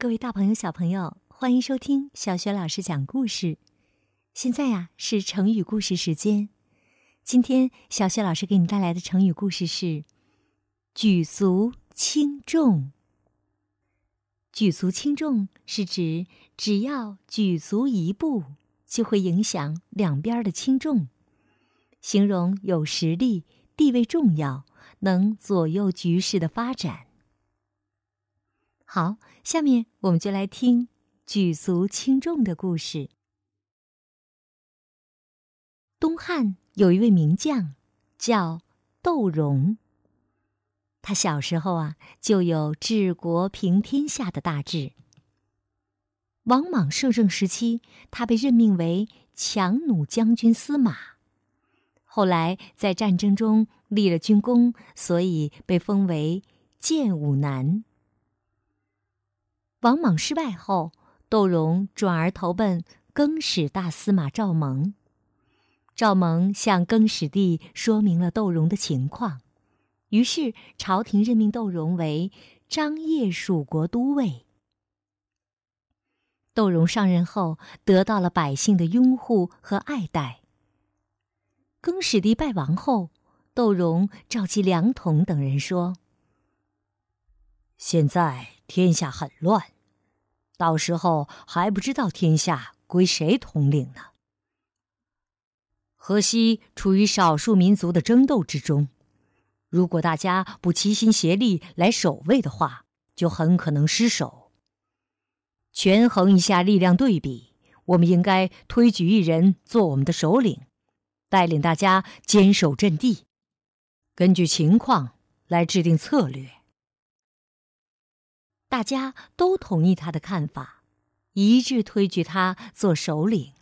各位大朋友、小朋友，欢迎收听小雪老师讲故事。现在呀是成语故事时间。今天小雪老师给你带来的成语故事是“举足轻重”。举足轻重是指只要举足一步，就会影响两边的轻重，形容有实力、地位重要，能左右局势的发展。好，下面我们就来听举足轻重的故事。东汉有一位名将，叫窦融。他小时候啊，就有治国平天下的大志。王莽摄政时期，他被任命为强弩将军司马。后来在战争中立了军功，所以被封为建武男。王莽失败后，窦融转而投奔更始大司马赵蒙。赵蒙向更始帝说明了窦融的情况，于是朝廷任命窦融为张掖蜀国都尉。窦融上任后，得到了百姓的拥护和爱戴。更始帝败亡后，窦融召集梁统等人说：“现在。”天下很乱，到时候还不知道天下归谁统领呢。河西处于少数民族的争斗之中，如果大家不齐心协力来守卫的话，就很可能失守。权衡一下力量对比，我们应该推举一人做我们的首领，带领大家坚守阵地，根据情况来制定策略。大家都同意他的看法，一致推举他做首领。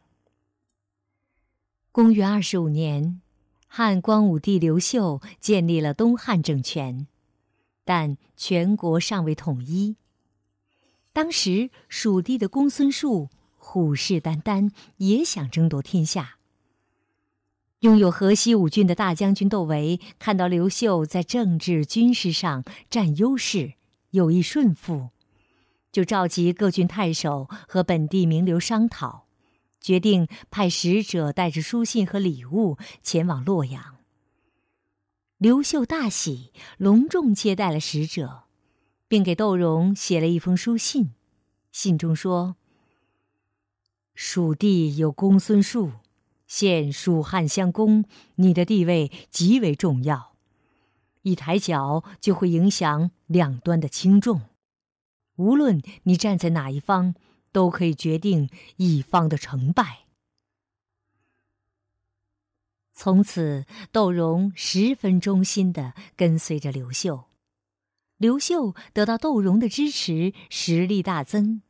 公元二十五年，汉光武帝刘秀建立了东汉政权，但全国尚未统一。当时蜀地的公孙述虎视眈眈，也想争夺天下。拥有河西五郡的大将军窦唯看到刘秀在政治军事上占优势。有意顺服，就召集各郡太守和本地名流商讨，决定派使者带着书信和礼物前往洛阳。刘秀大喜，隆重接待了使者，并给窦融写了一封书信。信中说：“蜀地有公孙述，现蜀汉相公，你的地位极为重要。”一抬脚就会影响两端的轻重，无论你站在哪一方，都可以决定一方的成败。从此，窦融十分忠心的跟随着刘秀，刘秀得到窦融的支持，实力大增，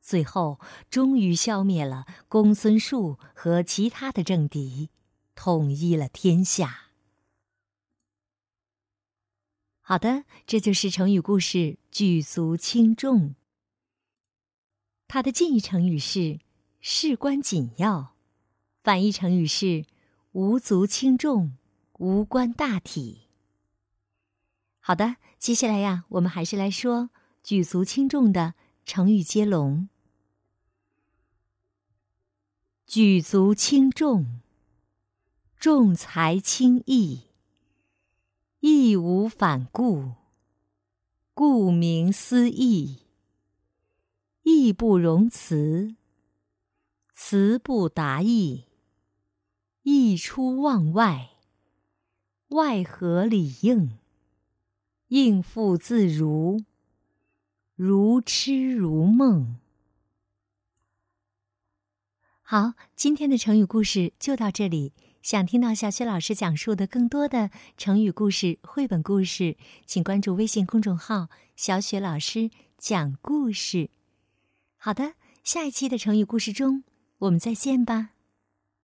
最后终于消灭了公孙述和其他的政敌，统一了天下。好的，这就是成语故事“举足轻重”。它的近义成语是“事关紧要”，反义成语是“无足轻重”，无关大体。好的，接下来呀，我们还是来说“举足轻重”的成语接龙。“举足轻重”，重财轻义。义无反顾，顾名思义；义不容辞，辞不达意；意出望外，外合里应；应付自如，如痴如梦。好，今天的成语故事就到这里。想听到小雪老师讲述的更多的成语故事、绘本故事，请关注微信公众号“小雪老师讲故事”。好的，下一期的成语故事中，我们再见吧。